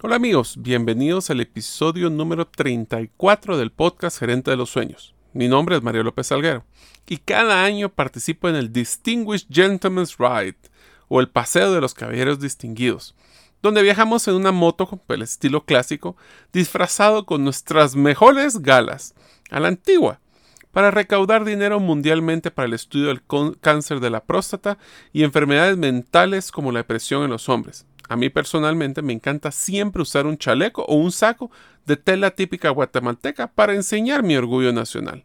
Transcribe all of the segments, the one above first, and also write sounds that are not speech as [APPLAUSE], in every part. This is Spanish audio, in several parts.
Hola amigos, bienvenidos al episodio número 34 del podcast Gerente de los Sueños. Mi nombre es Mario López Salguero y cada año participo en el Distinguished Gentleman's Ride o el Paseo de los Caballeros Distinguidos, donde viajamos en una moto con el estilo clásico, disfrazado con nuestras mejores galas, a la antigua, para recaudar dinero mundialmente para el estudio del cáncer de la próstata y enfermedades mentales como la depresión en los hombres. A mí personalmente me encanta siempre usar un chaleco o un saco de tela típica guatemalteca para enseñar mi orgullo nacional.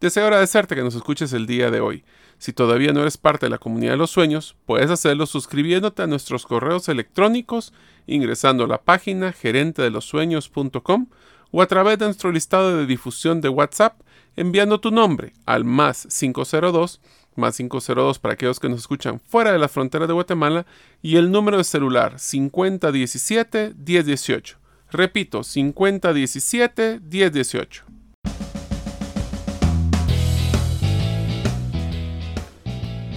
Deseo agradecerte que nos escuches el día de hoy. Si todavía no eres parte de la comunidad de los sueños, puedes hacerlo suscribiéndote a nuestros correos electrónicos, ingresando a la página gerentedelosueños.com o a través de nuestro listado de difusión de WhatsApp, enviando tu nombre al más 502 más 502 para aquellos que nos escuchan fuera de la frontera de Guatemala y el número de celular 5017-1018. Repito, 5017-1018.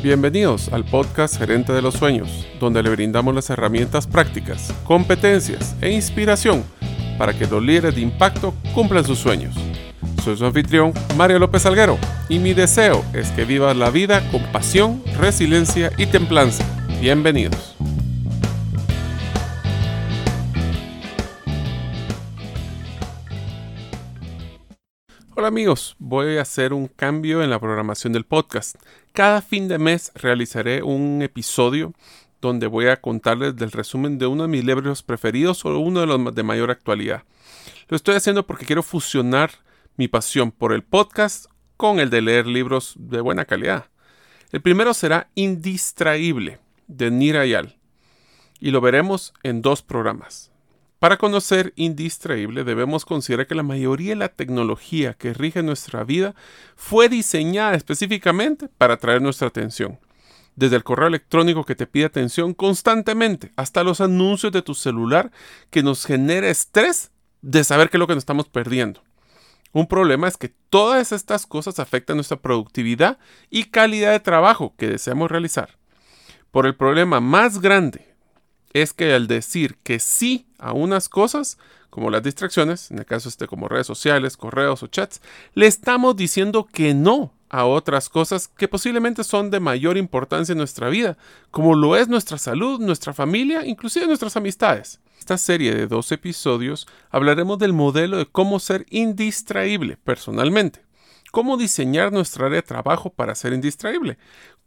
Bienvenidos al podcast Gerente de los Sueños, donde le brindamos las herramientas prácticas, competencias e inspiración para que los líderes de impacto cumplan sus sueños. Soy su anfitrión, Mario López Alguero, y mi deseo es que vivas la vida con pasión, resiliencia y templanza. Bienvenidos. Hola amigos, voy a hacer un cambio en la programación del podcast. Cada fin de mes realizaré un episodio donde voy a contarles del resumen de uno de mis libros preferidos o uno de los de mayor actualidad. Lo estoy haciendo porque quiero fusionar mi pasión por el podcast con el de leer libros de buena calidad. El primero será Indistraíble, de Nirayal, y lo veremos en dos programas. Para conocer Indistraíble debemos considerar que la mayoría de la tecnología que rige nuestra vida fue diseñada específicamente para atraer nuestra atención. Desde el correo electrónico que te pide atención constantemente hasta los anuncios de tu celular que nos genera estrés de saber qué es lo que nos estamos perdiendo. Un problema es que todas estas cosas afectan nuestra productividad y calidad de trabajo que deseamos realizar. Por el problema más grande es que al decir que sí a unas cosas, como las distracciones, en el caso este como redes sociales, correos o chats, le estamos diciendo que no a otras cosas que posiblemente son de mayor importancia en nuestra vida, como lo es nuestra salud, nuestra familia, inclusive nuestras amistades esta serie de dos episodios hablaremos del modelo de cómo ser indistraíble personalmente, cómo diseñar nuestra área de trabajo para ser indistraíble,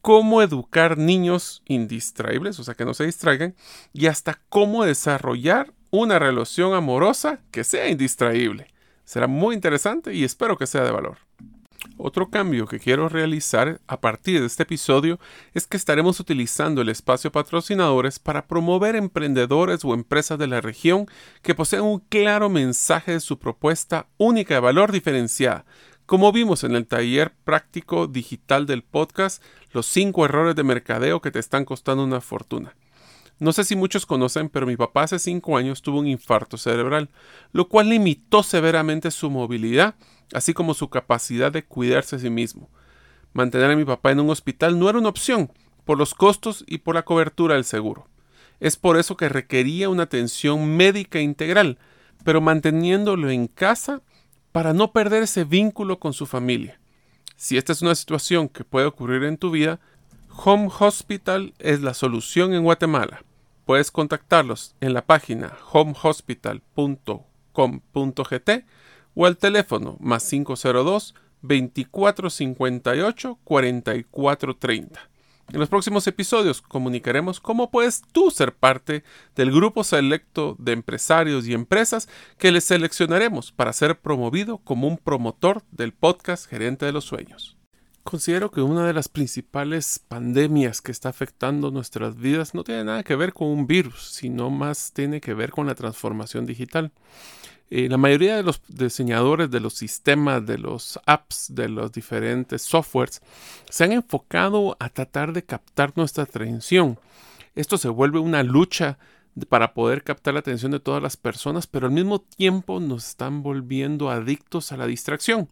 cómo educar niños indistraíbles, o sea, que no se distraigan, y hasta cómo desarrollar una relación amorosa que sea indistraíble. Será muy interesante y espero que sea de valor. Otro cambio que quiero realizar a partir de este episodio es que estaremos utilizando el espacio patrocinadores para promover emprendedores o empresas de la región que poseen un claro mensaje de su propuesta única de valor diferenciada. Como vimos en el taller práctico digital del podcast, los cinco errores de mercadeo que te están costando una fortuna. No sé si muchos conocen, pero mi papá hace cinco años tuvo un infarto cerebral, lo cual limitó severamente su movilidad así como su capacidad de cuidarse a sí mismo. Mantener a mi papá en un hospital no era una opción, por los costos y por la cobertura del seguro. Es por eso que requería una atención médica integral, pero manteniéndolo en casa para no perder ese vínculo con su familia. Si esta es una situación que puede ocurrir en tu vida, Home Hospital es la solución en Guatemala. Puedes contactarlos en la página homehospital.com.gt o al teléfono más 502 2458 4430. En los próximos episodios comunicaremos cómo puedes tú ser parte del grupo selecto de empresarios y empresas que les seleccionaremos para ser promovido como un promotor del podcast Gerente de los Sueños. Considero que una de las principales pandemias que está afectando nuestras vidas no tiene nada que ver con un virus, sino más tiene que ver con la transformación digital. Eh, la mayoría de los diseñadores de los sistemas, de los apps, de los diferentes softwares, se han enfocado a tratar de captar nuestra atención. Esto se vuelve una lucha para poder captar la atención de todas las personas, pero al mismo tiempo nos están volviendo adictos a la distracción.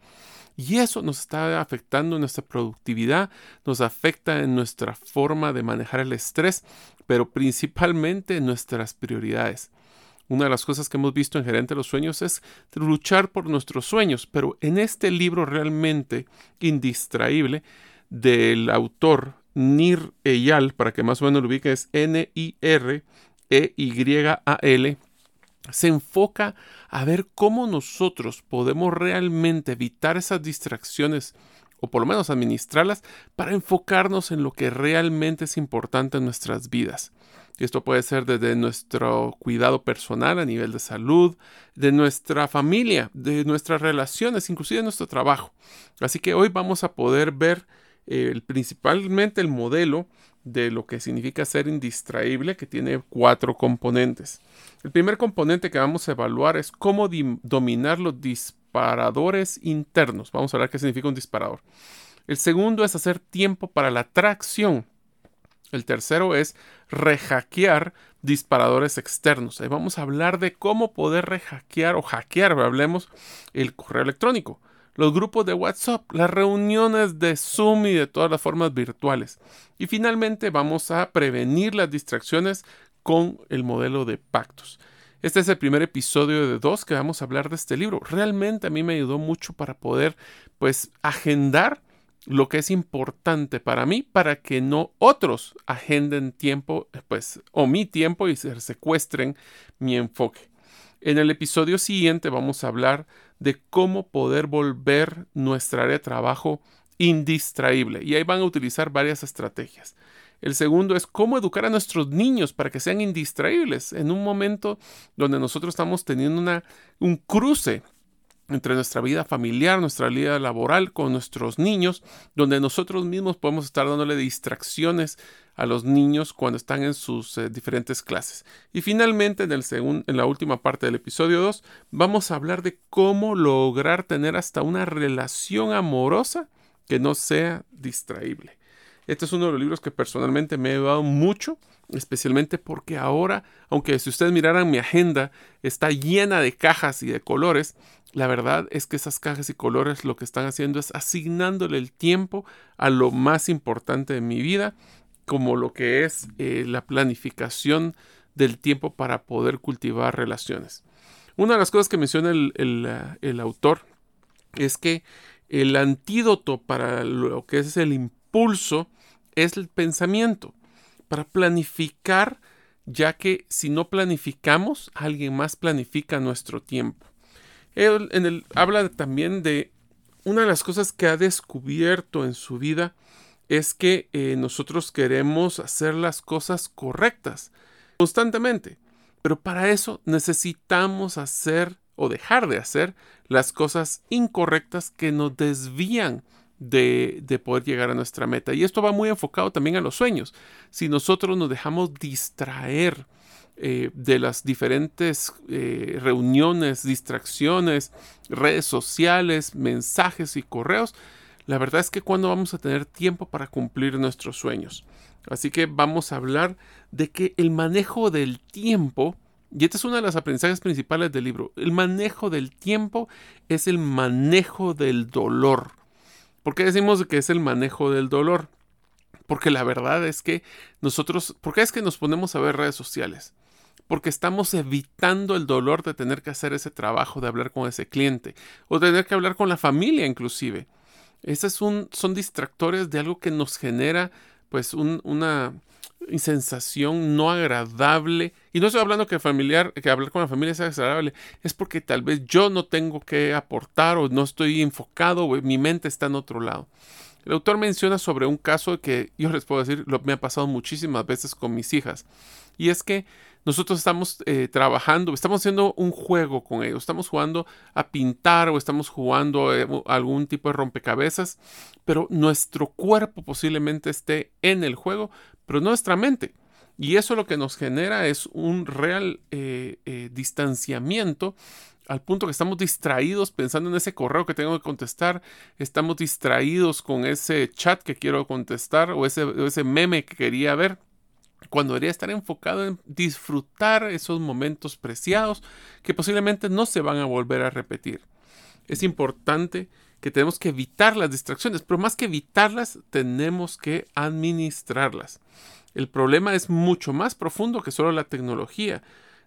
Y eso nos está afectando en nuestra productividad, nos afecta en nuestra forma de manejar el estrés, pero principalmente en nuestras prioridades. Una de las cosas que hemos visto en Gerente de los Sueños es luchar por nuestros sueños, pero en este libro realmente indistraíble del autor Nir Eyal, para que más o menos lo ubique, es N-I-R-E-Y-A-L, se enfoca a ver cómo nosotros podemos realmente evitar esas distracciones o por lo menos administrarlas para enfocarnos en lo que realmente es importante en nuestras vidas. Esto puede ser desde nuestro cuidado personal a nivel de salud, de nuestra familia, de nuestras relaciones, inclusive de nuestro trabajo. Así que hoy vamos a poder ver eh, principalmente el modelo de lo que significa ser indistraíble, que tiene cuatro componentes. El primer componente que vamos a evaluar es cómo dominar los disparadores internos. Vamos a hablar qué significa un disparador. El segundo es hacer tiempo para la tracción. El tercero es rehackear disparadores externos. Ahí vamos a hablar de cómo poder rehackear o hackear, hablemos, el correo electrónico, los grupos de WhatsApp, las reuniones de Zoom y de todas las formas virtuales. Y finalmente vamos a prevenir las distracciones con el modelo de pactos. Este es el primer episodio de dos que vamos a hablar de este libro. Realmente a mí me ayudó mucho para poder pues agendar lo que es importante para mí para que no otros agenden tiempo, pues, o mi tiempo y se secuestren mi enfoque. En el episodio siguiente vamos a hablar de cómo poder volver nuestra área de trabajo indistraíble y ahí van a utilizar varias estrategias. El segundo es cómo educar a nuestros niños para que sean indistraíbles en un momento donde nosotros estamos teniendo una, un cruce entre nuestra vida familiar, nuestra vida laboral con nuestros niños, donde nosotros mismos podemos estar dándole distracciones a los niños cuando están en sus eh, diferentes clases. Y finalmente, en, el en la última parte del episodio 2, vamos a hablar de cómo lograr tener hasta una relación amorosa que no sea distraíble. Este es uno de los libros que personalmente me ha ayudado mucho, especialmente porque ahora, aunque si ustedes miraran mi agenda, está llena de cajas y de colores, la verdad es que esas cajas y colores lo que están haciendo es asignándole el tiempo a lo más importante de mi vida, como lo que es eh, la planificación del tiempo para poder cultivar relaciones. Una de las cosas que menciona el, el autor es que el antídoto para lo que es el impulso es el pensamiento, para planificar, ya que si no planificamos, alguien más planifica nuestro tiempo. Él en habla también de una de las cosas que ha descubierto en su vida es que eh, nosotros queremos hacer las cosas correctas constantemente, pero para eso necesitamos hacer o dejar de hacer las cosas incorrectas que nos desvían de, de, poder llegar a nuestra meta. Y esto va muy enfocado también a los sueños. Si nosotros nos dejamos distraer eh, de las diferentes eh, reuniones, distracciones, redes sociales, mensajes y correos, la verdad es que cuando vamos a tener tiempo para cumplir nuestros sueños. Así que vamos a hablar de que el manejo del tiempo, y esta es una de las aprendizajes principales del libro, el manejo del tiempo es el manejo del dolor. ¿Por qué decimos que es el manejo del dolor? Porque la verdad es que nosotros, ¿por qué es que nos ponemos a ver redes sociales? porque estamos evitando el dolor de tener que hacer ese trabajo, de hablar con ese cliente o tener que hablar con la familia inclusive. Esos son, son distractores de algo que nos genera pues una sensación no agradable. Y no estoy hablando que familiar, que hablar con la familia sea agradable, es porque tal vez yo no tengo que aportar o no estoy enfocado o mi mente está en otro lado. El autor menciona sobre un caso que yo les puedo decir, lo, me ha pasado muchísimas veces con mis hijas. Y es que nosotros estamos eh, trabajando, estamos haciendo un juego con ellos, estamos jugando a pintar o estamos jugando eh, algún tipo de rompecabezas, pero nuestro cuerpo posiblemente esté en el juego, pero nuestra mente. Y eso lo que nos genera es un real eh, distanciamiento al punto que estamos distraídos pensando en ese correo que tengo que contestar, estamos distraídos con ese chat que quiero contestar o ese, ese meme que quería ver cuando debería estar enfocado en disfrutar esos momentos preciados que posiblemente no se van a volver a repetir. Es importante que tenemos que evitar las distracciones, pero más que evitarlas, tenemos que administrarlas. El problema es mucho más profundo que solo la tecnología.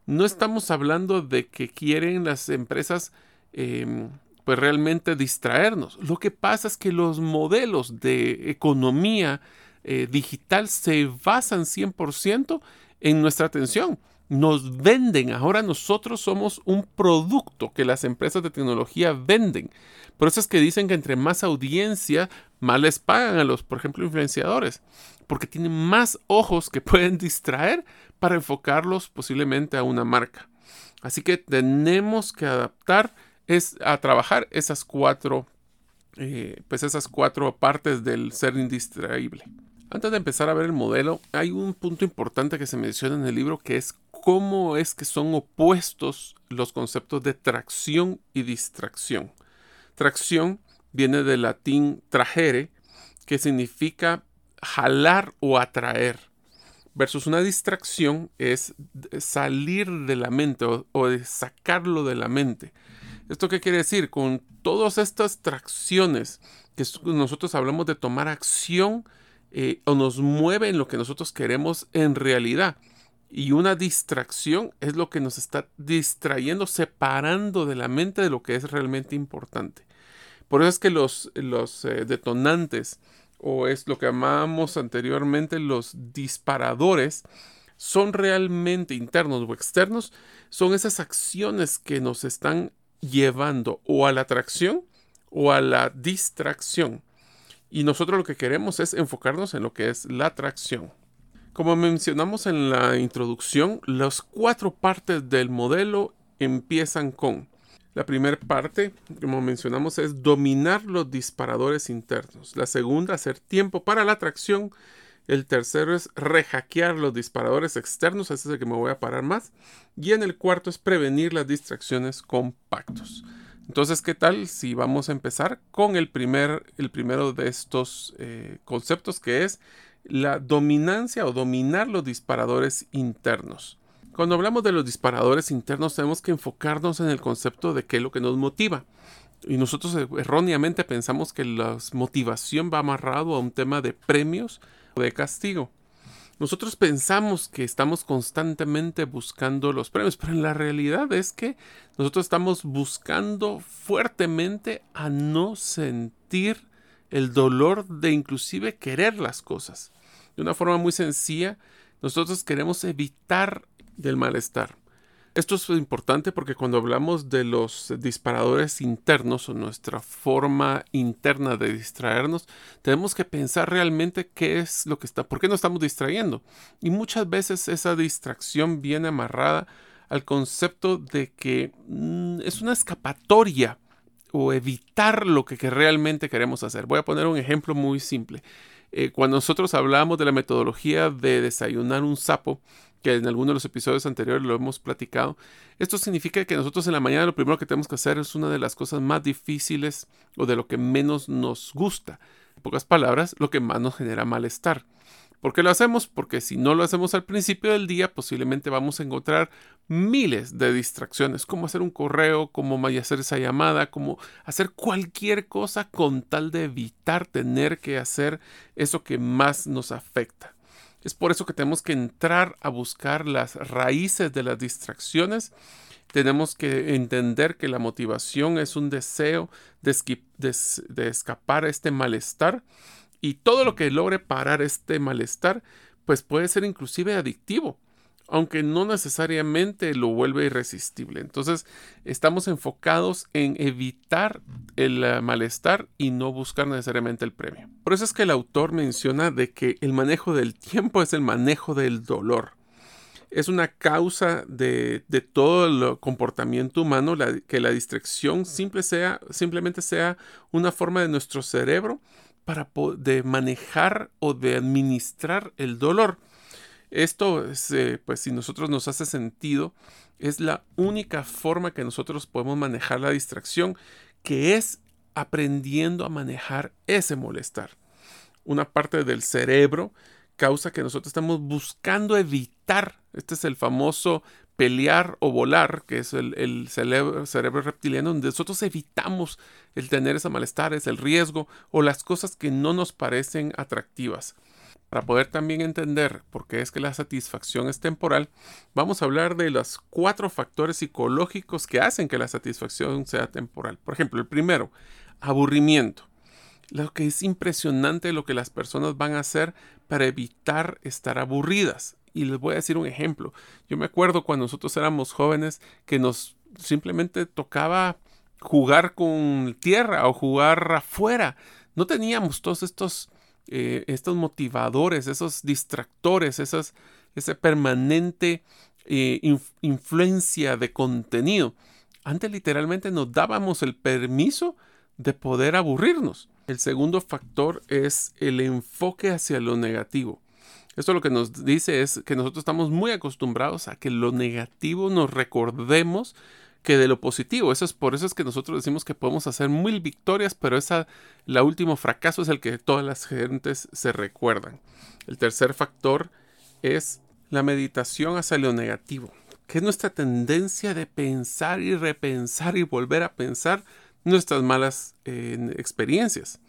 No estamos hablando de que quieren las empresas em, pues realmente distraernos. Lo que pasa es que los modelos de economía eh, digital se basan 100% en nuestra atención. Nos venden, ahora nosotros somos un producto que las empresas de tecnología venden. Por eso es que dicen que entre más audiencia, más les pagan a los, por ejemplo, influenciadores, porque tienen más ojos que pueden distraer para enfocarlos posiblemente a una marca. Así que tenemos que adaptar es, a trabajar esas cuatro, eh, pues esas cuatro partes del ser indistraíble. Antes de empezar a ver el modelo, hay un punto importante que se menciona en el libro que es cómo es que son opuestos los conceptos de tracción y distracción. Tracción viene del latín trajere, que significa jalar o atraer, versus una distracción es salir de la mente o, de sacarlo de la mente. ¿Esto qué quiere decir? Con todas estas tracciones que nosotros hablamos de tomar acción eh, o nos mueve en lo que nosotros queremos en realidad. Y una distracción es lo que nos está distrayendo, separando de la mente de lo que es realmente importante. Por eso es que los, los eh, detonantes, o es lo que llamamos anteriormente los disparadores, son realmente internos o externos, son esas acciones que nos están llevando o a la atracción o a la distracción. Y nosotros lo que queremos es enfocarnos en lo que es la atracción. Como mencionamos en la introducción, las cuatro partes del modelo empiezan con la primera parte, como mencionamos, es dominar los disparadores internos. La segunda, hacer tiempo para la atracción. El tercero es rehackear los disparadores externos, ese es el que me voy a parar más. Y en el cuarto es prevenir las distracciones con pactos. Entonces, ¿qué tal si vamos a empezar con el, primer, el primero de estos eh, conceptos que es la dominancia o dominar los disparadores internos? Cuando hablamos de los disparadores internos tenemos que enfocarnos en el concepto de qué es lo que nos motiva. Y nosotros erróneamente pensamos que la motivación va amarrado a un tema de premios o de castigo. Nosotros pensamos que estamos constantemente buscando los premios, pero en la realidad es que nosotros estamos buscando fuertemente a no sentir el dolor de inclusive querer las cosas. De una forma muy sencilla, nosotros queremos evitar del malestar. Esto es importante porque cuando hablamos de los disparadores internos o nuestra forma interna de distraernos, tenemos que pensar realmente qué es lo que está, por qué nos estamos distrayendo. Y muchas veces esa distracción viene amarrada al concepto de que mm, es una escapatoria o evitar lo que, realmente queremos hacer. Voy a poner un ejemplo muy simple. Eh, cuando nosotros hablamos de la metodología de desayunar un sapo, que en algunos de los episodios anteriores lo hemos platicado. Esto significa que nosotros en la mañana lo primero que tenemos que hacer es una de las cosas más difíciles o de lo que menos nos gusta. En pocas palabras, lo que más nos genera malestar. ¿Por qué lo hacemos? Porque si no lo hacemos al principio del día, posiblemente vamos a encontrar miles de distracciones, como hacer un correo, como hacer esa llamada, como hacer cualquier cosa con tal de evitar tener que hacer eso que más nos afecta. Es por eso que tenemos que entrar a buscar las raíces de las distracciones. Tenemos que entender que la motivación es un deseo de, escapar a este malestar y todo lo que logre parar este malestar pues puede ser inclusive adictivo aunque no necesariamente lo vuelve irresistible. Entonces, estamos enfocados en evitar el eh, malestar y no buscar necesariamente el premio. Por eso es que el autor menciona de que el manejo del tiempo es el manejo del dolor. Es una causa de, todo el comportamiento humano que la distracción simplemente sea una forma de nuestro cerebro para de manejar o de administrar el dolor. Esto, eh, pues si nosotros nos hace sentido, es la única forma que nosotros podemos manejar la distracción, que es aprendiendo a manejar ese molestar. Una parte del cerebro causa que nosotros estamos buscando evitar, este es el famoso pelear o volar, que es el, cerebro, cerebro, reptiliano, donde nosotros evitamos el tener ese malestar, es el riesgo o las cosas que no nos parecen atractivas. Para poder también entender por qué es que la satisfacción es temporal, vamos a hablar de los cuatro factores psicológicos que hacen que la satisfacción sea temporal. Por ejemplo, el primero, aburrimiento. Lo que es impresionante lo que las personas van a hacer para evitar estar aburridas. Y les voy a decir un ejemplo. Yo me acuerdo cuando nosotros éramos jóvenes que nos simplemente tocaba jugar con tierra o jugar afuera. No teníamos todos estos eh, estos motivadores, esos distractores, esas, esa permanente eh, influencia de contenido. Antes literalmente nos dábamos el permiso de poder aburrirnos. El segundo factor es el enfoque hacia lo negativo. Esto lo que nos dice es que nosotros estamos muy acostumbrados a que lo negativo nos recordemos que de lo positivo. Eso es por eso es que nosotros decimos que podemos hacer mil victorias, pero esa, la último fracaso es el que todas las gentes se recuerdan. El tercer factor es la meditación hacia lo negativo, que es nuestra tendencia de pensar y repensar y volver a pensar nuestras malas eh, experiencias.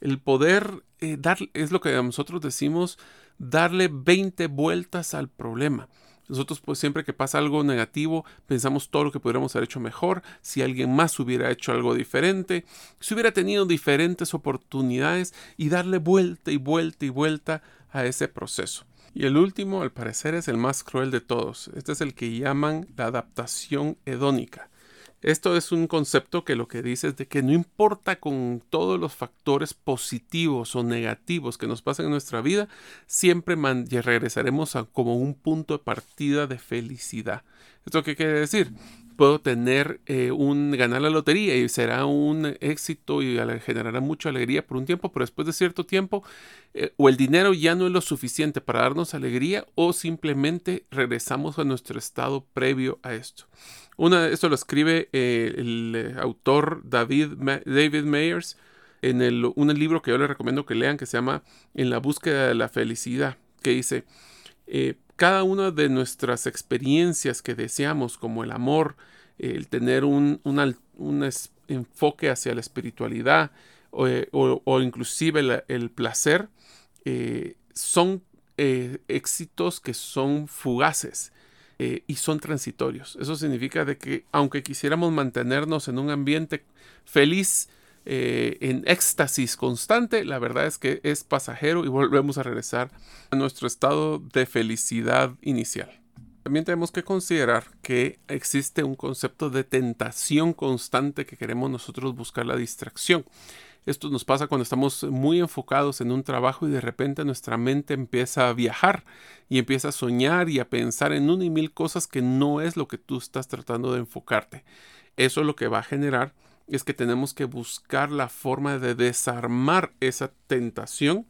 El poder eh, dar, es lo que nosotros decimos, darle 20 vueltas al problema. Nosotros pues siempre que pasa algo negativo pensamos todo lo que podríamos haber hecho mejor, si alguien más hubiera hecho algo diferente, si hubiera tenido diferentes oportunidades y darle vuelta y vuelta y vuelta a ese proceso. Y el último, al parecer, es el más cruel de todos. Este es el que llaman la adaptación hedónica. Esto es un concepto que lo que dice es de que no importa con todos los factores positivos o negativos que nos pasen en nuestra vida, siempre regresaremos a como un punto de partida de felicidad. ¿Esto qué quiere decir? Puedo tener eh, un ganar la lotería y será un éxito y generará mucha alegría por un tiempo, pero después de cierto tiempo eh, o el dinero ya no es lo suficiente para darnos alegría o simplemente regresamos a nuestro estado previo a esto. Una, esto lo escribe eh, el autor David, David Mayers en el, un libro que yo les recomiendo que lean que se llama En la búsqueda de la felicidad, que dice, cada una de nuestras experiencias que deseamos, como el amor, el tener un, enfoque hacia la espiritualidad o, inclusive el placer, son éxitos que son fugaces eh, y son transitorios. Eso significa de que aunque quisiéramos mantenernos en un ambiente feliz, eh, en éxtasis constante, la verdad es que es pasajero y volvemos a regresar a nuestro estado de felicidad inicial. También tenemos que considerar que existe un concepto de tentación constante que queremos nosotros buscar la distracción. Esto nos pasa cuando estamos muy enfocados en un trabajo y de repente nuestra mente empieza a viajar y empieza a soñar y a pensar en una y mil cosas que no es lo que tú estás tratando de enfocarte. Eso lo que va a generar es que tenemos que buscar la forma de desarmar esa tentación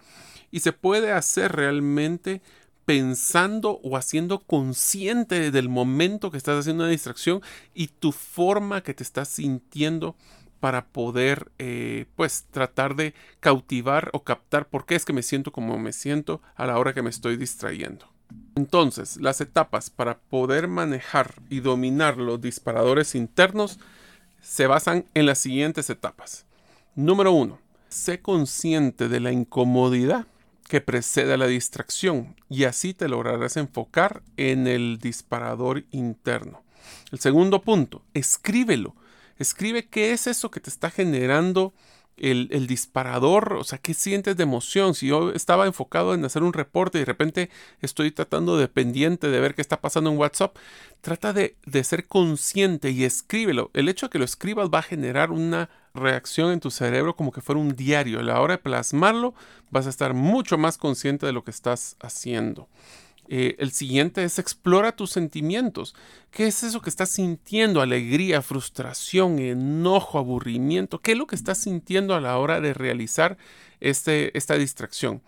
y se puede hacer realmente pensando o haciendo consciente del momento que estás haciendo una distracción y tu forma que te estás sintiendo para poder eh, pues tratar de cautivar o captar por qué es que me siento como me siento a la hora que me estoy distrayendo. Entonces, las etapas para poder manejar y dominar los disparadores internos se basan en las siguientes etapas. Número uno, sé consciente de la incomodidad que precede a la distracción y así te lograrás enfocar en el disparador interno. El segundo punto, escríbelo Escribe qué es eso que te está generando el, disparador, o sea, qué sientes de emoción. Si yo estaba enfocado en hacer un reporte y de repente estoy tratando de pendiente de ver qué está pasando en WhatsApp, trata de, de ser consciente y escríbelo. El hecho de que lo escribas va a generar una reacción en tu cerebro como que fuera un diario. A la hora de plasmarlo, vas a estar mucho más consciente de lo que estás haciendo. Eh, el siguiente es explora tus sentimientos. ¿Qué es eso que estás sintiendo? Alegría, frustración, enojo, aburrimiento. ¿Qué es lo que estás sintiendo a la hora de realizar este, esta distracción?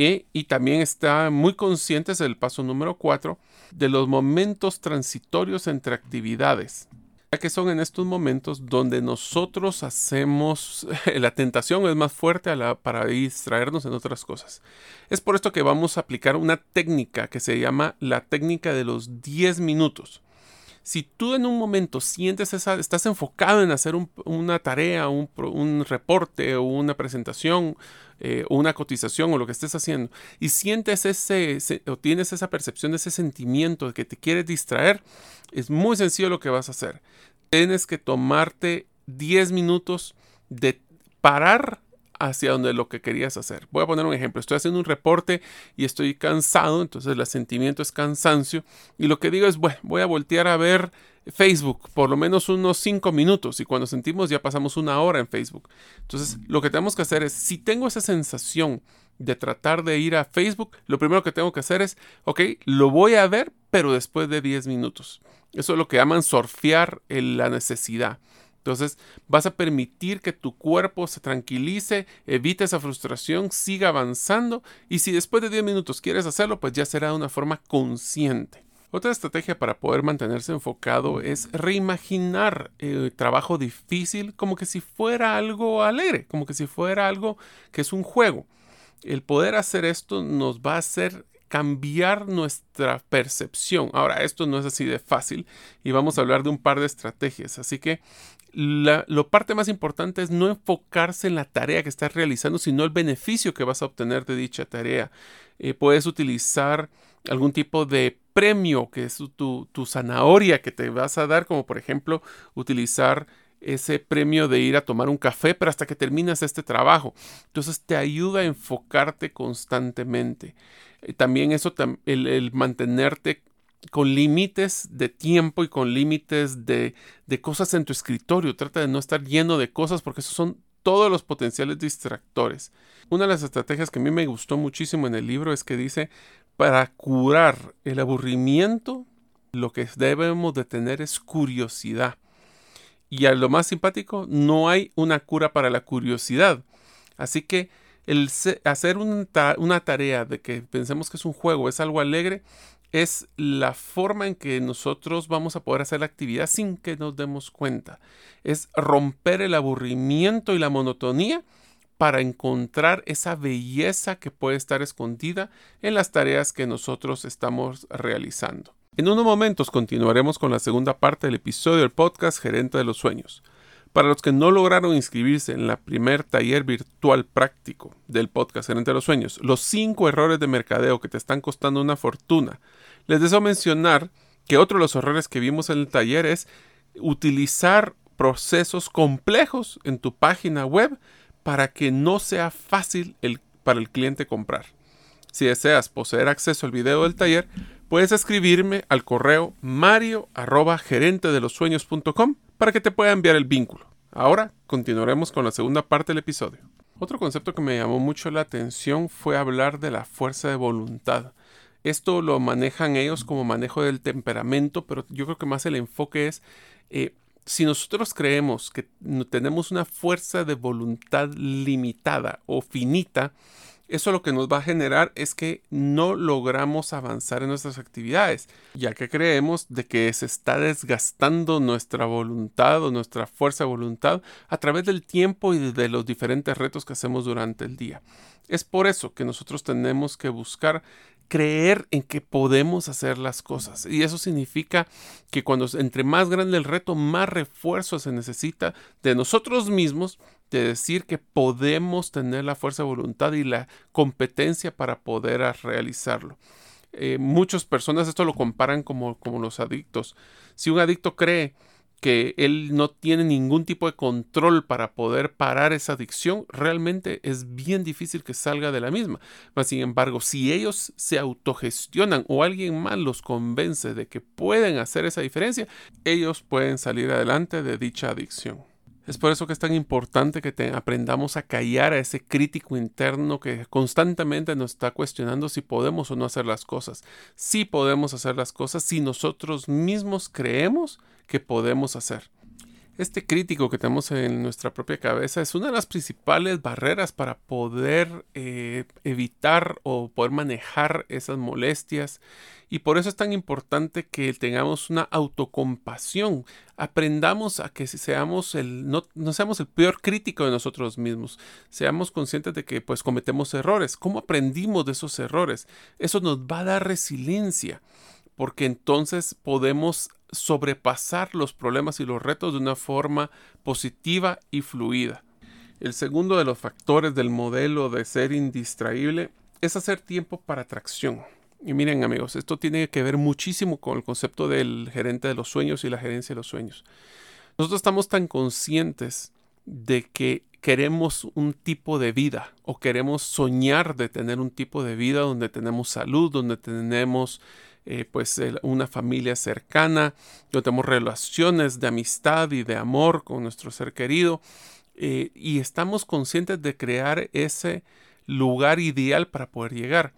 y también está muy consciente, es el paso número cuatro, de los momentos transitorios entre actividades que son en estos momentos donde nosotros hacemos, [LAUGHS] la tentación es más fuerte para distraernos en otras cosas. Es por esto que vamos a aplicar una técnica que se llama la técnica de los 10 minutos. Si tú en un momento sientes esa, estás enfocado en hacer una tarea, un, reporte o una presentación eh, o una cotización o lo que estés haciendo y sientes ese, o tienes esa percepción, ese sentimiento de que te quieres distraer, es muy sencillo lo que vas a hacer. Tienes que tomarte 10 minutos de parar hacia donde lo que querías hacer. Voy a poner un ejemplo. Estoy haciendo un reporte y estoy cansado, entonces el sentimiento es cansancio. Y lo que digo es, bueno, voy a voltear a ver Facebook por lo menos unos 5 minutos. Y cuando sentimos ya pasamos una hora en Facebook. Entonces lo que tenemos que hacer es, si tengo esa sensación de tratar de ir a Facebook, lo primero que tengo que hacer es, ok, lo voy a ver, pero después de 10 minutos. Eso es lo que llaman surfear la necesidad. Entonces vas a permitir que tu cuerpo se tranquilice, evite esa frustración, siga avanzando y si después de 10 minutos quieres hacerlo, pues ya será de una forma consciente. Otra estrategia para poder mantenerse enfocado es reimaginar el trabajo difícil como que si fuera algo alegre, como que si fuera algo que es un juego. El poder hacer esto nos va a hacer cambiar nuestra percepción. Ahora, esto no es así de fácil y vamos a hablar de un par de estrategias. Así que la lo parte más importante es no enfocarse en la tarea que estás realizando, sino el beneficio que vas a obtener de dicha tarea. Eh, puedes utilizar algún tipo de premio, que es tu, tu zanahoria que te vas a dar, como por ejemplo utilizar ese premio de ir a tomar un café, pero hasta que terminas este trabajo. Entonces te ayuda a enfocarte constantemente. Eh, también eso, el, mantenerte con límites de tiempo y con límites de, de, cosas en tu escritorio. Trata de no estar lleno de cosas porque esos son todos los potenciales distractores. Una de las estrategias que a mí me gustó muchísimo en el libro es que dice, para curar el aburrimiento, lo que debemos de tener es curiosidad. Y a lo más simpático, no hay una cura para la curiosidad. Así que el hacer una tarea de que pensemos que es un juego, es algo alegre, es la forma en que nosotros vamos a poder hacer la actividad sin que nos demos cuenta. Es romper el aburrimiento y la monotonía para encontrar esa belleza que puede estar escondida en las tareas que nosotros estamos realizando. En unos momentos continuaremos con la segunda parte del episodio del podcast Gerente de los Sueños. Para los que no lograron inscribirse en la primer taller virtual práctico del podcast Gerente de los Sueños, los cinco errores de mercadeo que te están costando una fortuna, les deseo mencionar que otro de los errores que vimos en el taller es utilizar procesos complejos en tu página web para que no sea fácil para el cliente comprar. Si deseas poseer acceso al video del taller, puedes escribirme al correo mario para que te pueda enviar el vínculo. Ahora continuaremos con la segunda parte del episodio. Otro concepto que me llamó mucho la atención fue hablar de la fuerza de voluntad. Esto lo manejan ellos como manejo del temperamento, pero yo creo que más el enfoque es eh, si nosotros creemos que tenemos una fuerza de voluntad limitada o finita, eso lo que nos va a generar es que no logramos avanzar en nuestras actividades, ya que creemos de que se está desgastando nuestra voluntad o nuestra fuerza de voluntad a través del tiempo y de los diferentes retos que hacemos durante el día. Es por eso que nosotros tenemos que buscar creer en que podemos hacer las cosas. Y eso significa que cuando entre más grande el reto, más refuerzo se necesita de nosotros mismos, de decir que podemos tener la fuerza de voluntad y la competencia para poder realizarlo. Eh, muchas personas esto lo comparan como, como los adictos. Si un adicto cree que él no tiene ningún tipo de control para poder parar esa adicción, realmente es bien difícil que salga de la misma. sin embargo, si ellos se autogestionan o alguien más los convence de que pueden hacer esa diferencia, ellos pueden salir adelante de dicha adicción. Es por eso que es tan importante que aprendamos a callar a ese crítico interno que constantemente nos está cuestionando si podemos o no hacer las cosas. Si podemos hacer las cosas si nosotros mismos creemos que podemos hacer. Este crítico que tenemos en nuestra propia cabeza es una de las principales barreras para poder eh, evitar o poder manejar esas molestias y por eso es tan importante que tengamos una autocompasión. Aprendamos a que seamos el, no, no seamos el peor crítico de nosotros mismos. Seamos conscientes de que pues cometemos errores. ¿Cómo aprendimos de esos errores? Eso nos va a dar resiliencia porque entonces podemos sobrepasar los problemas y los retos de una forma positiva y fluida. El segundo de los factores del modelo de ser indistraíble es hacer tiempo para atracción. Y miren amigos, esto tiene que ver muchísimo con el concepto del gerente de los sueños y la gerencia de los sueños. Nosotros estamos tan conscientes de que queremos un tipo de vida o queremos soñar de tener un tipo de vida donde tenemos salud, donde tenemos eh, pues una familia cercana, donde tenemos relaciones de amistad y de amor con nuestro ser querido eh, y estamos conscientes de crear ese lugar ideal para poder llegar.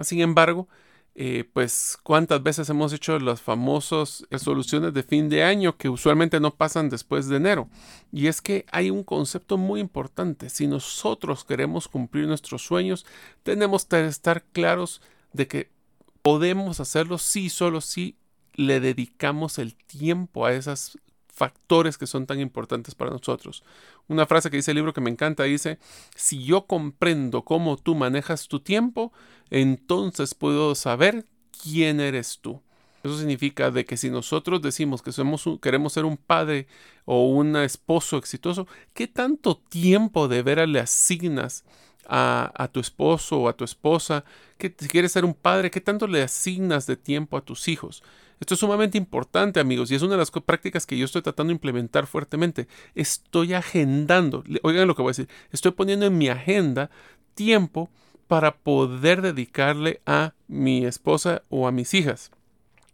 Sin embargo, eh, pues cuántas veces hemos hecho las famosas resoluciones de fin de año que usualmente no pasan después de enero. Y es que hay un concepto muy importante. Si nosotros queremos cumplir nuestros sueños, tenemos que estar claros de que podemos hacerlo si solo si le dedicamos el tiempo a esos factores que son tan importantes para nosotros. Una frase que dice el libro que me encanta dice, si yo comprendo cómo tú manejas tu tiempo, entonces puedo saber quién eres tú. Eso significa de que si nosotros decimos que somos queremos ser un padre o un esposo exitoso, ¿qué tanto tiempo de veras le asignas a, tu esposo o a tu esposa? Que si quieres ser un padre, ¿qué tanto le asignas de tiempo a tus hijos? Esto es sumamente importante, amigos, y es una de las prácticas que yo estoy tratando de implementar fuertemente. Estoy agendando, oigan lo que voy a decir, estoy poniendo en mi agenda tiempo para poder dedicarle a mi esposa o a mis hijas.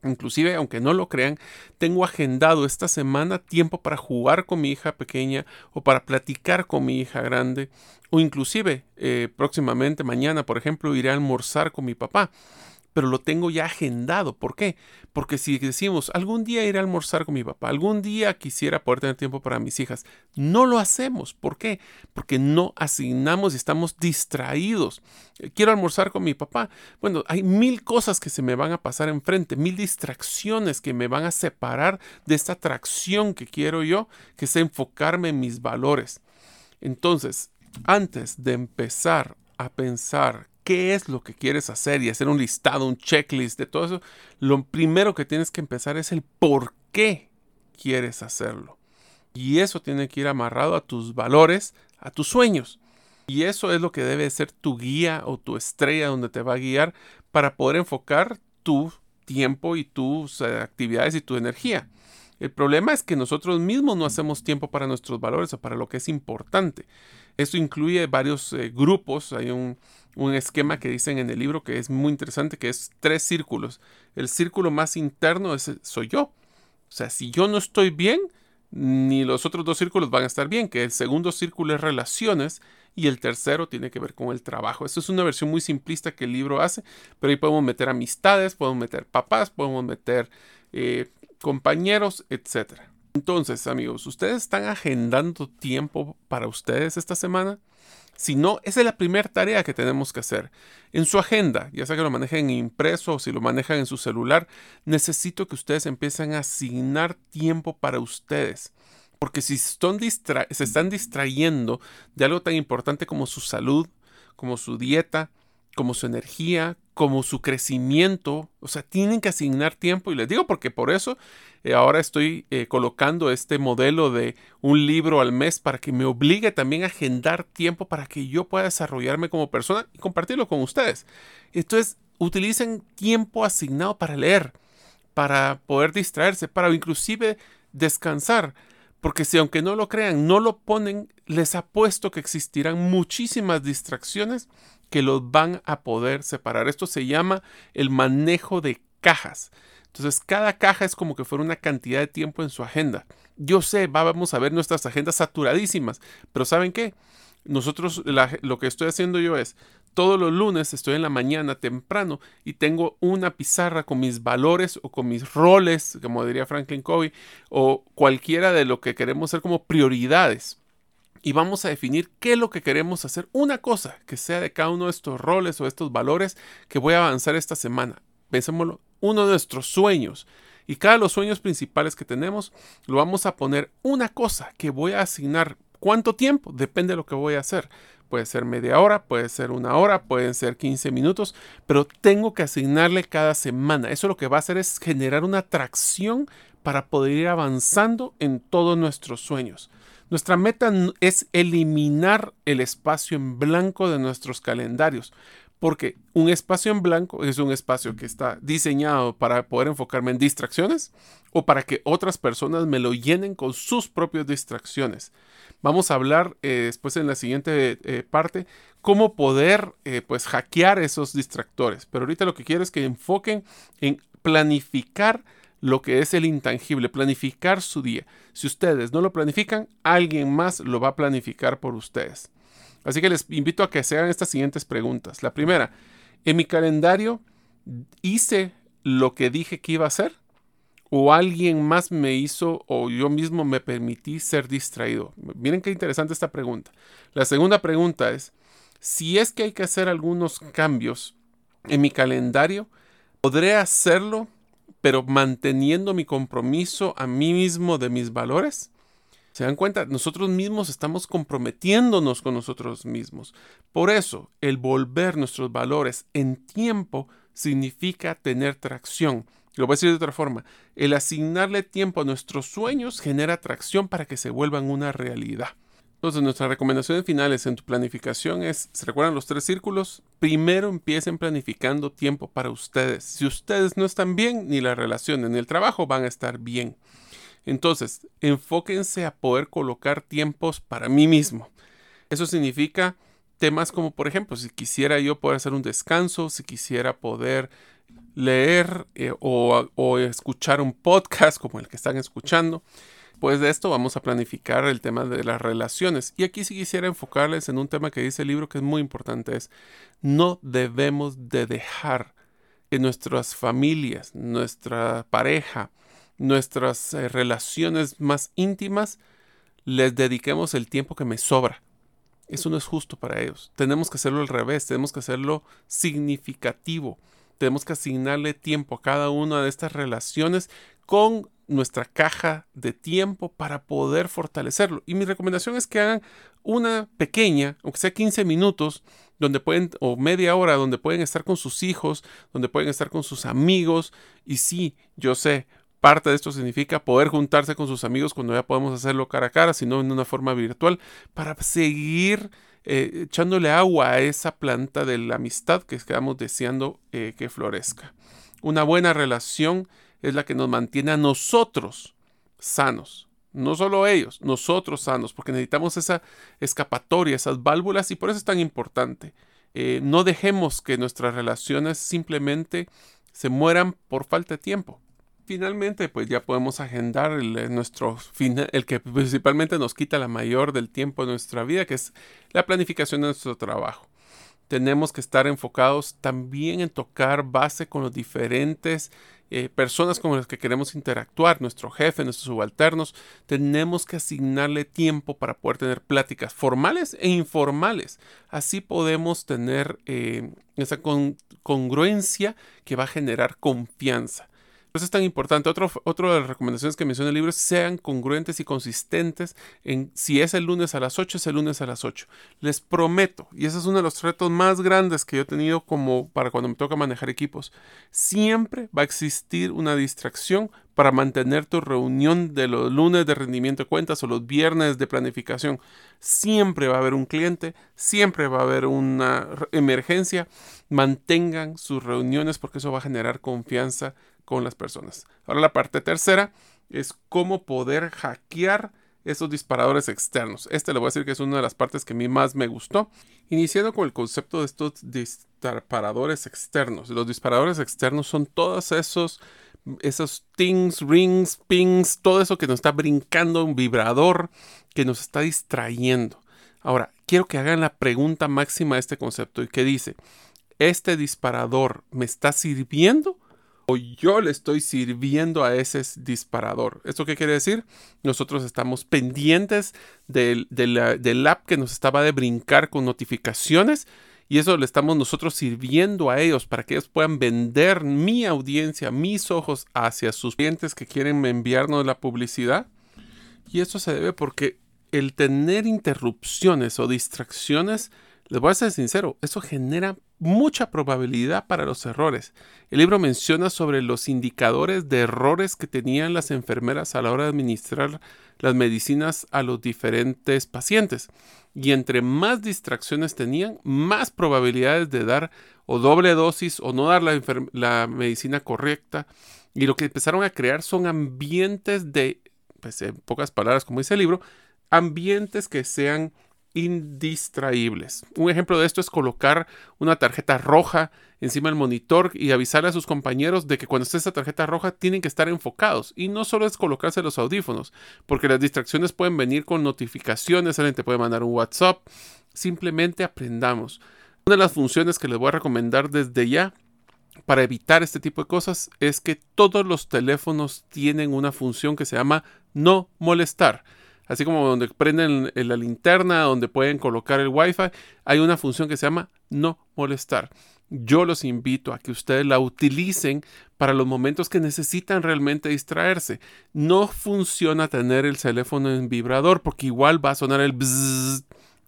Inclusive, aunque no lo crean, tengo agendado esta semana tiempo para jugar con mi hija pequeña o para platicar con mi hija grande o inclusive eh, próximamente mañana, por ejemplo, iré a almorzar con mi papá pero lo tengo ya agendado. ¿Por qué? Porque si decimos, algún día iré a almorzar con mi papá, algún día quisiera poder tener tiempo para mis hijas, no lo hacemos. ¿Por qué? Porque no asignamos y estamos distraídos. Eh, quiero almorzar con mi papá. Bueno, hay mil cosas que se me van a pasar enfrente, mil distracciones que me van a separar de esta atracción que quiero yo, que es enfocarme en mis valores. Entonces, antes de empezar a pensar qué es lo que quieres hacer y hacer un listado, un checklist de todo eso, lo primero que tienes que empezar es el por qué quieres hacerlo. Y eso tiene que ir amarrado a tus valores, a tus sueños. Y eso es lo que debe ser tu guía o tu estrella donde te va a guiar para poder enfocar tu tiempo y tus eh, actividades y tu energía. El problema es que nosotros mismos no hacemos tiempo para nuestros valores o para lo que es importante. Esto incluye varios eh, grupos. Hay un, un esquema que dicen en el libro que es muy interesante, que es tres círculos. El círculo más interno es, soy yo. O sea, si yo no estoy bien, ni los otros dos círculos van a estar bien, que el segundo círculo es relaciones y el tercero tiene que ver con el trabajo. Esto es una versión muy simplista que el libro hace, pero ahí podemos meter amistades, podemos meter papás, podemos meter eh, compañeros, etc. Entonces, amigos, ¿ustedes están agendando tiempo para ustedes esta semana? Si no, esa es la primera tarea que tenemos que hacer. En su agenda, ya sea que lo manejen impreso o si lo manejan en su celular, necesito que ustedes empiecen a asignar tiempo para ustedes. Porque si se están distrayendo de algo tan importante como su salud, como su dieta, como su energía, como su crecimiento. O sea, tienen que asignar tiempo. Y les digo porque por eso eh, ahora estoy eh, colocando este modelo de un libro al mes para que me obligue también a agendar tiempo para que yo pueda desarrollarme como persona y compartirlo con ustedes. Entonces, utilicen tiempo asignado para leer, para poder distraerse, para inclusive descansar. Porque si aunque no lo crean, no lo ponen, les apuesto que existirán muchísimas distracciones que los van a poder separar. Esto se llama el manejo de cajas. Entonces, cada caja es como que fuera una cantidad de tiempo en su agenda. Yo sé, vamos a ver nuestras agendas saturadísimas, pero ¿saben qué? Nosotros, lo que estoy haciendo yo es, todos los lunes estoy en la mañana temprano y tengo una pizarra con mis valores o con mis roles, como diría Franklin Covey, o cualquiera de lo que queremos ser como prioridades y vamos a definir qué es lo que queremos hacer. Una cosa que sea de cada uno de estos roles o estos valores que voy a avanzar esta semana. Pensémoslo, uno de nuestros sueños. Y cada de los sueños principales que tenemos lo vamos a poner una cosa que voy a asignar. ¿Cuánto tiempo? Depende de lo que voy a hacer. Puede ser media hora, puede ser una hora, pueden ser 15 minutos, pero tengo que asignarle cada semana. Eso lo que va a hacer es generar una atracción para poder ir avanzando en todos nuestros sueños. Nuestra meta es eliminar el espacio en blanco de nuestros calendarios, porque un espacio en blanco es un espacio que está diseñado para poder enfocarme en distracciones o para que otras personas me lo llenen con sus propias distracciones. Vamos a hablar eh, después en la siguiente eh, parte cómo poder eh, pues hackear esos distractores. Pero ahorita lo que quiero es que enfoquen en planificar lo que es el intangible, planificar su día. Si ustedes no lo planifican, alguien más lo va a planificar por ustedes. Así que les invito a que se hagan estas siguientes preguntas. La primera, ¿en mi calendario hice lo que dije que iba a hacer? ¿O alguien más me hizo o yo mismo me permití ser distraído? Miren qué interesante esta pregunta. La segunda pregunta es, si es que hay que hacer algunos cambios en mi calendario, ¿podré hacerlo pero manteniendo mi compromiso a mí mismo de mis valores? ¿Se dan cuenta? Nosotros mismos estamos comprometiéndonos con nosotros mismos. Por eso, el volver nuestros valores en tiempo significa tener tracción. Lo voy a decir de otra forma. El asignarle tiempo a nuestros sueños genera tracción para que se vuelvan una realidad. Entonces, nuestras recomendaciones finales en tu planificación es, ¿se recuerdan los tres círculos? Primero empiecen planificando tiempo para ustedes. Si ustedes no están bien, ni la relación ni el trabajo van a estar bien. Entonces, enfóquense a poder colocar tiempos para mí mismo. Eso significa temas como, por ejemplo, si quisiera yo poder hacer un descanso, si quisiera poder leer eh, o escuchar un podcast como el que están escuchando Después de esto vamos a planificar el tema de las relaciones. Y aquí sí quisiera enfocarles en un tema que dice el libro que es muy importante, es no debemos de dejar que nuestras familias, nuestra pareja, nuestras eh, relaciones más íntimas, les dediquemos el tiempo que me sobra. Eso no es justo para ellos. Tenemos que hacerlo al revés, tenemos que hacerlo significativo. Tenemos que asignarle tiempo a cada una de estas relaciones con nuestra caja de tiempo para poder fortalecerlo. Y mi recomendación es que hagan una pequeña, aunque sea 15 minutos, donde pueden, o media hora, donde pueden estar con sus hijos, donde pueden estar con sus amigos. Y sí, yo sé, parte de esto significa poder juntarse con sus amigos cuando ya podemos hacerlo cara a cara, sino en una forma virtual, para seguir eh, echándole agua a esa planta de la amistad que estamos deseando eh, que florezca. Una buena relación es la que nos mantiene a nosotros sanos. No solo ellos, nosotros sanos, porque necesitamos esa escapatoria, esas válvulas, y por eso es tan importante. Eh, no dejemos que nuestras relaciones simplemente se mueran por falta de tiempo. Finalmente, pues ya podemos agendar el, eh, nuestro el que principalmente nos quita la mayor del tiempo de nuestra vida, que es la planificación de nuestro trabajo tenemos que estar enfocados también en tocar base con los diferentes eh, personas con las que queremos interactuar, nuestro jefe, nuestros subalternos, tenemos que asignarle tiempo para poder tener pláticas formales e informales. Así podemos tener eh, esa congruencia que va a generar confianza. Eso es tan importante. Otro, otra de las recomendaciones que menciona el libro es sean congruentes y consistentes en si es el lunes a las 8, es el lunes a las 8. Les prometo, y ese es uno de los retos más grandes que yo he tenido como para cuando me toca manejar equipos, siempre va a existir una distracción para mantener tu reunión de los lunes de rendimiento de cuentas o los viernes de planificación. Siempre va a haber un cliente, siempre va a haber una emergencia. Mantengan sus reuniones porque eso va a generar confianza con las personas. Ahora la parte tercera es cómo poder hackear esos disparadores externos. Este le voy a decir que es una de las partes que a mí más me gustó. Iniciando con el concepto de estos disparadores externos. Los disparadores externos son todos esos esos things, rings, pings, todo eso que nos está brincando, un vibrador que nos está distrayendo. Ahora, quiero que hagan la pregunta máxima de este concepto y que dice, ¿este disparador me está sirviendo o yo le estoy sirviendo a ese disparador. ¿Esto qué quiere decir? Nosotros estamos pendientes del, del, app que nos estaba de brincar con notificaciones y eso le estamos nosotros sirviendo a ellos para que ellos puedan vender mi audiencia, mis ojos hacia sus clientes que quieren enviarnos la publicidad. Y eso se debe porque el tener interrupciones o distracciones, les voy a ser sincero, eso genera mucha probabilidad para los errores. El libro menciona sobre los indicadores de errores que tenían las enfermeras a la hora de administrar las medicinas a los diferentes pacientes. Y entre más distracciones tenían, más probabilidades de dar o doble dosis o no dar la, medicina correcta. Y lo que empezaron a crear son ambientes de, pues en pocas palabras, como dice el libro, ambientes que sean indistraíbles. Un ejemplo de esto es colocar una tarjeta roja encima del monitor y avisarle a sus compañeros de que cuando esté esa tarjeta roja tienen que estar enfocados. Y no solo es colocarse los audífonos, porque las distracciones pueden venir con notificaciones, alguien te puede mandar un WhatsApp. Simplemente aprendamos. Una de las funciones que les voy a recomendar desde ya para evitar este tipo de cosas es que todos los teléfonos tienen una función que se llama no molestar así como donde prenden la linterna, donde pueden colocar el Wi-Fi, hay una función que se llama no molestar. Yo los invito a que ustedes la utilicen para los momentos que necesitan realmente distraerse. No funciona tener el teléfono en vibrador porque igual va a sonar el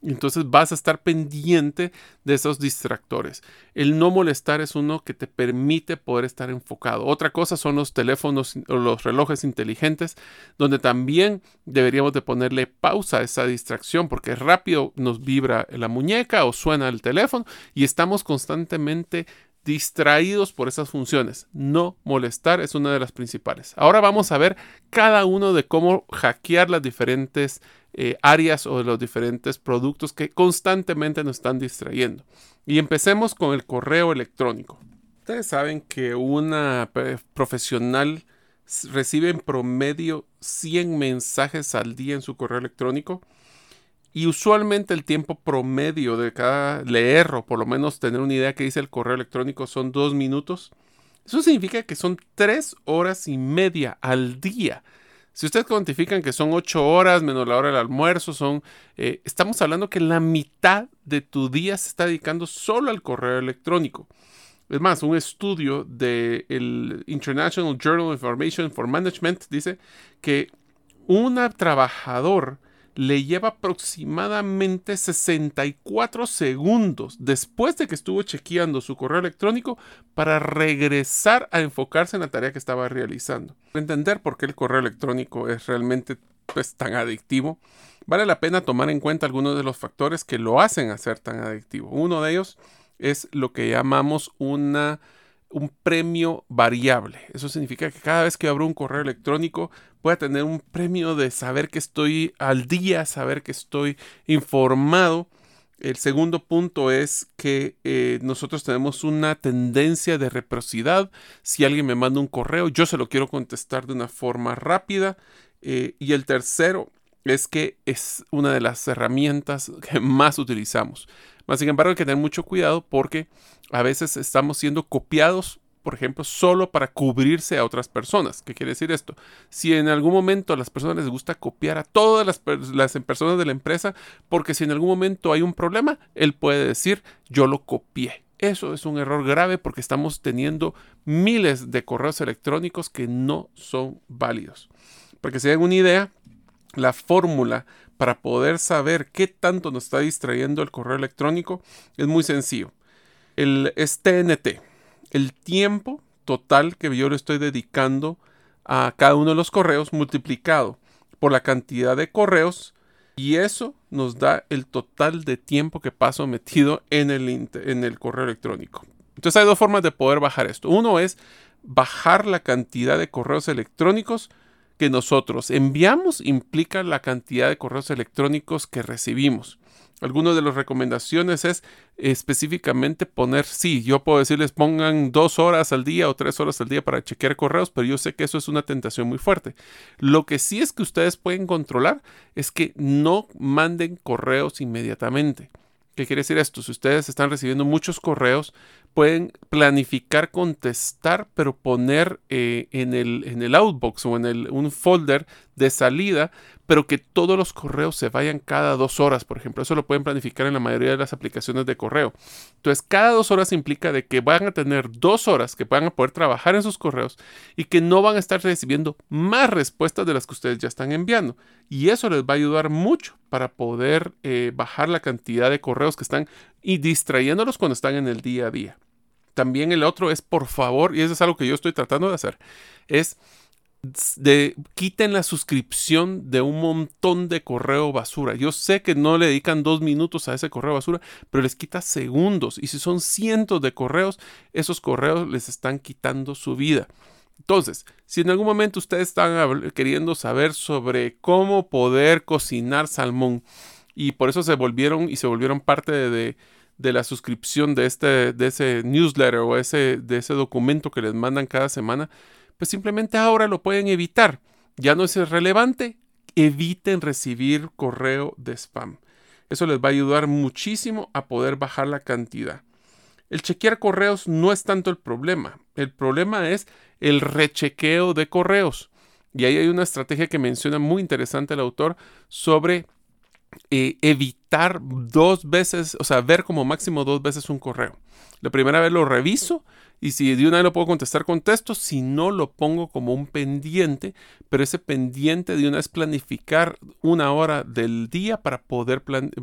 entonces vas a estar pendiente de esos distractores. El no molestar es uno que te permite poder estar enfocado. Otra cosa son los teléfonos o los relojes inteligentes, donde también deberíamos de ponerle pausa a esa distracción porque rápido nos vibra la muñeca o suena el teléfono y estamos constantemente distraídos por esas funciones. No molestar es una de las principales. Ahora vamos a ver cada uno de cómo hackear las diferentes eh, áreas o de los diferentes productos que constantemente nos están distrayendo. Y empecemos con el correo electrónico. Ustedes saben que una profesional recibe en promedio 100 mensajes al día en su correo electrónico y usualmente el tiempo promedio de cada leer o por lo menos tener una idea que dice el correo electrónico son dos minutos. Eso significa que son tres horas y media al día si ustedes cuantifican que son 8 horas menos la hora del almuerzo, son, eh, estamos hablando que la mitad de tu día se está dedicando solo al correo electrónico. Es más, un estudio del International Journal of Information for Management dice que un trabajador le lleva aproximadamente 64 segundos después de que estuvo chequeando su correo electrónico para regresar a enfocarse en la tarea que estaba realizando. Para entender por qué el correo electrónico es realmente pues, tan adictivo, vale la pena tomar en cuenta algunos de los factores que lo hacen hacer tan adictivo. Uno de ellos es lo que llamamos una un premio variable. Eso significa que cada vez que abro un correo electrónico voy a tener un premio de saber que estoy al día, saber que estoy informado. El segundo punto es que eh, nosotros tenemos una tendencia de reciprocidad. Si alguien me manda un correo, yo se lo quiero contestar de una forma rápida. Eh, y el tercero es que es una de las herramientas que más utilizamos. sin embargo, hay que tener mucho cuidado porque a veces estamos siendo copiados, por ejemplo, solo para cubrirse a otras personas. ¿Qué quiere decir esto? Si en algún momento a las personas les gusta copiar a todas las, las personas de la empresa, porque si en algún momento hay un problema, él puede decir, yo lo copié. Eso es un error grave porque estamos teniendo miles de correos electrónicos que no son válidos. Para que se den una idea, la fórmula para poder saber qué tanto nos está distrayendo el correo electrónico es muy sencillo. El es TNT, el tiempo total que yo le estoy dedicando a cada uno de los correos multiplicado por la cantidad de correos y eso nos da el total de tiempo que paso metido en el, en el correo electrónico. Entonces hay dos formas de poder bajar esto. Uno es bajar la cantidad de correos electrónicos que nosotros enviamos implica la cantidad de correos electrónicos que recibimos. Algunas de las recomendaciones es específicamente poner, sí, yo puedo decirles pongan dos horas al día o tres horas al día para chequear correos, pero yo sé que eso es una tentación muy fuerte. Lo que sí es que ustedes pueden controlar es que no manden correos inmediatamente. ¿Qué quiere decir esto? Si ustedes están recibiendo muchos correos, pueden planificar contestar, pero poner eh, en, el, en el outbox o en el, un folder de salida, pero que todos los correos se vayan cada dos horas, por ejemplo. Eso lo pueden planificar en la mayoría de las aplicaciones de correo. Entonces, cada dos horas implica de que van a tener dos horas que van a poder trabajar en sus correos y que no van a estar recibiendo más respuestas de las que ustedes ya están enviando. Y eso les va a ayudar mucho para poder eh, bajar la cantidad de correos que están y distrayéndolos cuando están en el día a día. También el otro es, por favor, y eso es algo que yo estoy tratando de hacer, es de quiten la suscripción de un montón de correo basura. Yo sé que no le dedican dos minutos a ese correo basura, pero les quita segundos. Y si son cientos de correos, esos correos les están quitando su vida. Entonces, si en algún momento ustedes están queriendo saber sobre cómo poder cocinar salmón y por eso se volvieron y se volvieron parte de, de la suscripción de, este, de ese newsletter o ese, de ese documento que les mandan cada semana, pues simplemente ahora lo pueden evitar. Ya no es relevante, eviten recibir correo de spam. Eso les va a ayudar muchísimo a poder bajar la cantidad. El chequear correos no es tanto el problema. El problema es el rechequeo de correos. Y ahí hay una estrategia que menciona muy interesante el autor sobre eh, dos veces, o sea, ver como máximo dos veces un correo. La primera vez lo reviso y si de una vez lo puedo contestar, contesto. Si no, lo pongo como un pendiente, pero ese pendiente de una vez planificar una hora del día para poder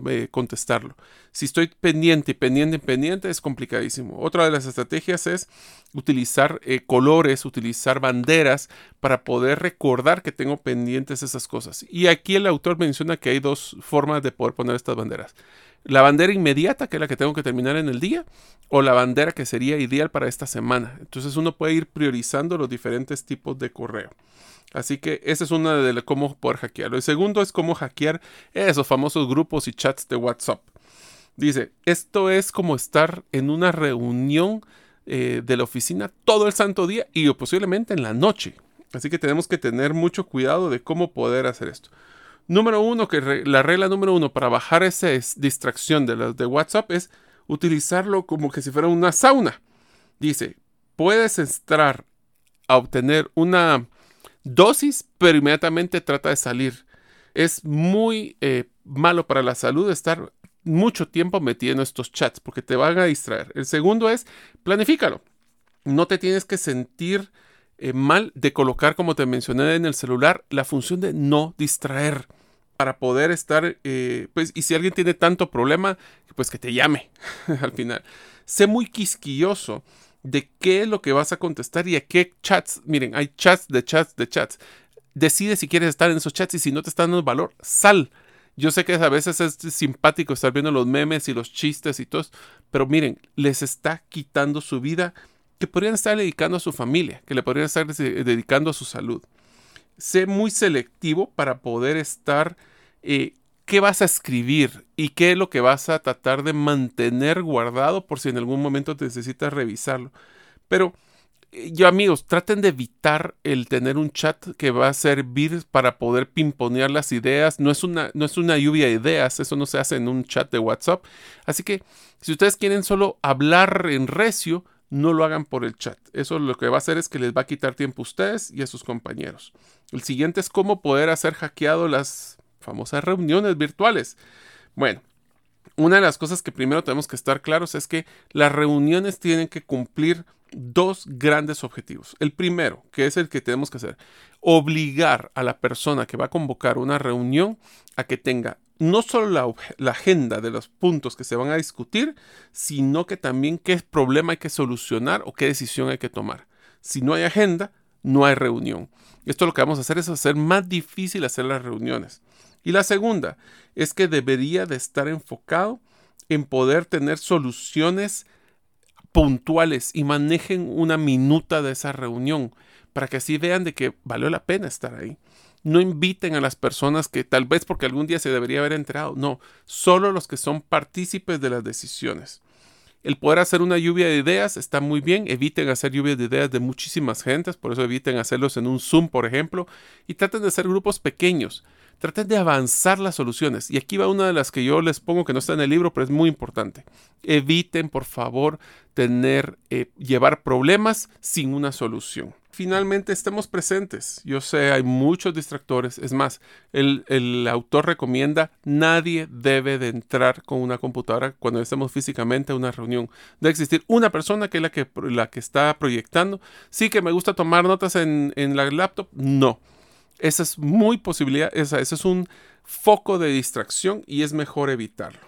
eh, contestarlo. Si estoy pendiente, pendiente, pendiente, es complicadísimo. Otra de las estrategias es utilizar eh, colores, utilizar banderas para poder recordar que tengo pendientes esas cosas. Y aquí el autor menciona que hay dos formas de poder poner estas banderas la bandera inmediata, que es la que tengo que terminar en el día, o la bandera que sería ideal para esta semana. Entonces uno puede ir priorizando los diferentes tipos de correo. Así que esa es una de cómo poder hackearlo. El segundo es cómo hackear esos famosos grupos y chats de WhatsApp. Dice, esto es como estar en una reunión eh, de la oficina todo el santo día y posiblemente en la noche. Así que tenemos que tener mucho cuidado de cómo poder hacer esto. Número uno, que la regla número uno para bajar esa distracción de las de WhatsApp es utilizarlo como que si fuera una sauna. Dice, puedes entrar a obtener una dosis, pero inmediatamente trata de salir. Es muy eh, malo para la salud estar mucho tiempo metido en estos chats porque te van a distraer. El segundo es, planifícalo. No te tienes que sentir eh, mal de colocar, como te mencioné en el celular, la función de no distraer para poder estar, eh, pues, y si alguien tiene tanto problema, pues que te llame [LAUGHS] al final. Sé muy quisquilloso de qué es lo que vas a contestar y a qué chats. Miren, hay chats de chats de chats. Decide si quieres estar en esos chats y si no te están dando valor, sal. Yo sé que a veces es simpático estar viendo los memes y los chistes y todo, pero miren, les está quitando su vida que podrían estar dedicando a su familia, que le podrían estar dedicando a su salud sé muy selectivo para poder estar eh, qué vas a escribir y qué es lo que vas a tratar de mantener guardado por si en algún momento necesitas revisarlo. Pero eh, yo amigos, traten de evitar el tener un chat que va a servir para poder pimponear las ideas. No es, una, no es una lluvia de ideas, eso no se hace en un chat de WhatsApp. Así que si ustedes quieren solo hablar en recio, no lo hagan por el chat. Eso lo que va a hacer es que les va a quitar tiempo a ustedes y a sus compañeros. El siguiente es cómo poder hacer hackeado las famosas reuniones virtuales. Bueno, una de las cosas que primero tenemos que estar claros es que las reuniones tienen que cumplir dos grandes objetivos. El primero, que es el que tenemos que hacer, obligar a la persona que va a convocar una reunión a que tenga no solo la, agenda de los puntos que se van a discutir, sino que también qué problema hay que solucionar o qué decisión hay que tomar. Si no hay agenda, no hay reunión. Esto lo que vamos a hacer es hacer más difícil hacer las reuniones. Y la segunda es que debería de estar enfocado en poder tener soluciones puntuales y manejen una minuta de esa reunión para que así vean de que valió la pena estar ahí. No inviten a las personas que tal vez porque algún día se debería haber enterado. No, solo los que son partícipes de las decisiones. El poder hacer una lluvia de ideas está muy bien. Eviten hacer lluvia de ideas de muchísimas gentes. Por eso eviten hacerlos en un Zoom, por ejemplo. Y traten de hacer grupos pequeños. Traten de avanzar las soluciones. Y aquí va una de las que yo les pongo que no está en el libro, pero es muy importante. Eviten, por favor, tener, eh, llevar problemas sin una solución finalmente estemos presentes. Yo sé, hay muchos distractores. Es más, el, autor recomienda nadie debe de entrar con una computadora cuando estemos físicamente a una reunión. Debe existir una persona que es la que, la que está proyectando. Sí que me gusta tomar notas en, la laptop. No. Esa es muy posibilidad. Esa, ese es un foco de distracción y es mejor evitarlo.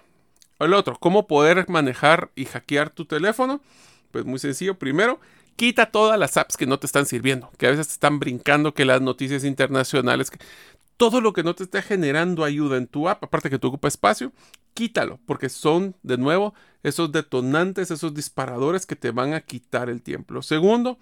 El otro, ¿cómo poder manejar y hackear tu teléfono? Pues muy sencillo. Primero, quita todas las apps que no te están sirviendo, que a veces te están brincando, que las noticias internacionales, todo lo que no te está generando ayuda en tu app, aparte que tú ocupa espacio, quítalo, porque son, de nuevo, esos detonantes, esos disparadores que te van a quitar el tiempo. Segundo,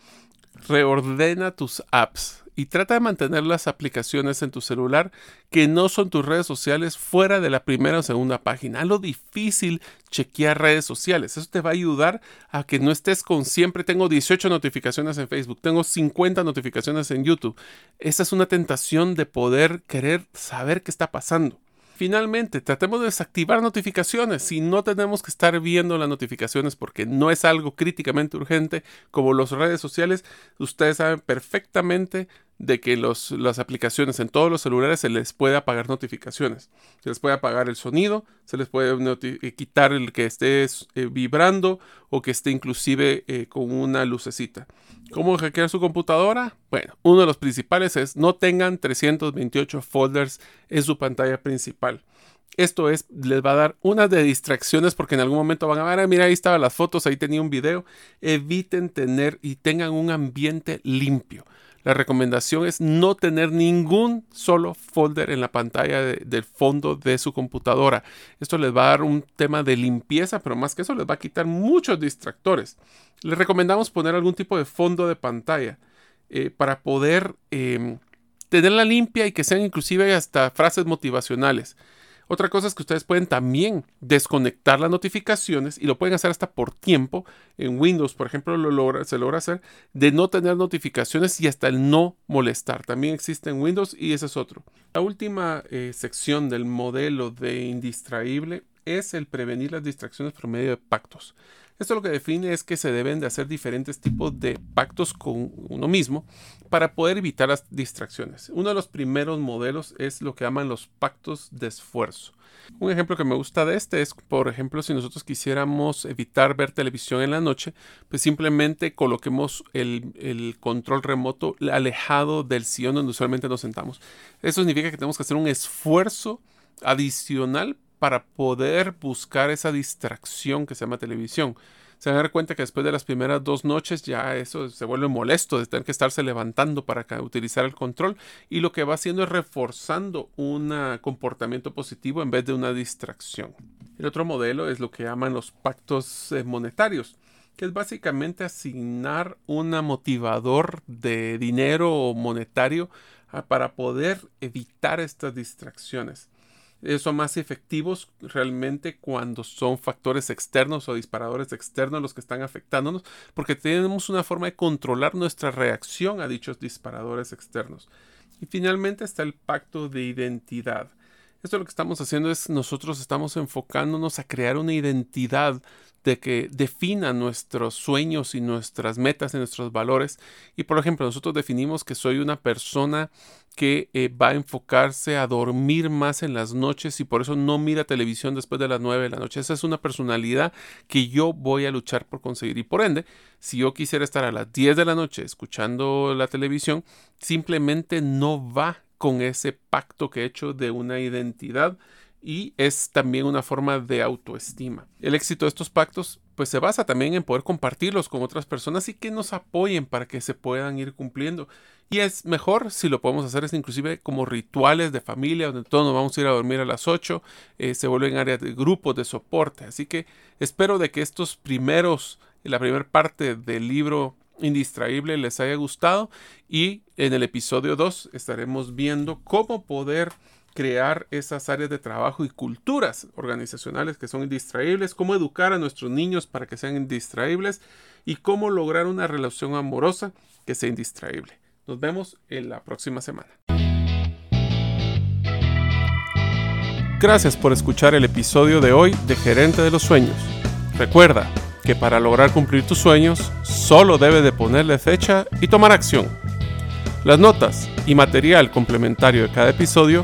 reordena tus apps y trata de mantener las aplicaciones en tu celular que no son tus redes sociales fuera de la primera o segunda página. lo difícil chequear redes sociales. Eso te va a ayudar a que no estés con siempre tengo 18 notificaciones en Facebook, tengo 50 notificaciones en YouTube. Esa es una tentación de poder querer saber qué está pasando. Finalmente, tratemos de desactivar notificaciones. Si no tenemos que estar viendo las notificaciones porque no es algo críticamente urgente como las redes sociales, ustedes saben perfectamente de que los, las aplicaciones en todos los celulares se les puede apagar notificaciones. Se les puede apagar el sonido, se les puede eh, quitar el que esté eh, vibrando o que esté inclusive eh, con una lucecita. ¿Cómo hackear su computadora? Bueno, uno de los principales es no tengan 328 folders en su pantalla principal. Esto es, les va a dar una de distracciones porque en algún momento van a ver, ah, mira, ahí estaban las fotos, ahí tenía un video. Eviten tener y tengan un ambiente limpio. La recomendación es no tener ningún solo folder en la pantalla del fondo de su computadora. Esto les va a dar un tema de limpieza, pero más que eso les va a quitar muchos distractores. Les recomendamos poner algún tipo de fondo de pantalla eh, para poder em, tenerla limpia y que sean inclusive hasta frases motivacionales. Otra cosa es que ustedes pueden también desconectar las notificaciones y lo pueden hacer hasta por tiempo. En Windows, por ejemplo, lo se logra hacer de no tener notificaciones y hasta el no molestar. También existe en Windows y ese es otro. La última eh, sección del modelo de indistraíble es el prevenir las distracciones por medio de pactos. Esto lo que define es que se deben de hacer diferentes tipos de pactos con uno mismo para poder evitar las distracciones. Uno de los primeros modelos es lo que llaman los pactos de esfuerzo. Un ejemplo que me gusta de este es, por ejemplo, si nosotros quisiéramos evitar ver televisión en la noche, pues simplemente coloquemos el, el, control remoto alejado del sillón donde usualmente nos sentamos. Eso significa que tenemos que hacer un esfuerzo adicional para poder buscar esa distracción que se llama televisión. Se van a dar cuenta que después de las primeras dos noches ya eso se vuelve molesto de tener que estarse levantando para utilizar el control y lo que va haciendo es reforzando un comportamiento positivo en vez de una distracción. El otro modelo es lo que llaman los pactos eh, monetarios que es básicamente asignar un motivador de dinero monetario ah, para poder evitar estas distracciones. Eh, son más efectivos realmente cuando son factores externos o disparadores externos los que están afectándonos, porque tenemos una forma de controlar nuestra reacción a dichos disparadores externos. Y finalmente está el pacto de identidad. Esto lo que estamos haciendo es nosotros estamos enfocándonos a crear una identidad de que defina nuestros sueños y nuestras metas y nuestros valores. Y por ejemplo, nosotros definimos que soy una persona que eh, va a enfocarse a dormir más en las noches y por eso no mira televisión después de las 9 de la noche. Esa es una personalidad que yo voy a luchar por conseguir. Y por ende, si yo quisiera estar a las 10 de la noche escuchando la televisión, simplemente no va con ese pacto que he hecho de una identidad y es también una forma de autoestima. El éxito de estos pactos pues se basa también en poder compartirlos con otras personas y que nos apoyen para que se puedan ir cumpliendo. Y es mejor si lo podemos hacer es inclusive como rituales de familia donde todos nos vamos a ir a dormir a las 8, eh, se vuelven áreas de grupos de soporte. Así que espero de que estos primeros, la primera parte del libro indistraíble les haya gustado y en el episodio 2 estaremos viendo cómo poder crear esas áreas de trabajo y culturas organizacionales que son indistraíbles, cómo educar a nuestros niños para que sean indistraíbles y cómo lograr una relación amorosa que sea indistraíble. Nos vemos en la próxima semana. Gracias por escuchar el episodio de hoy de Gerente de los Sueños. Recuerda que para lograr cumplir tus sueños solo debes de ponerle fecha y tomar acción. Las notas y material complementario de cada episodio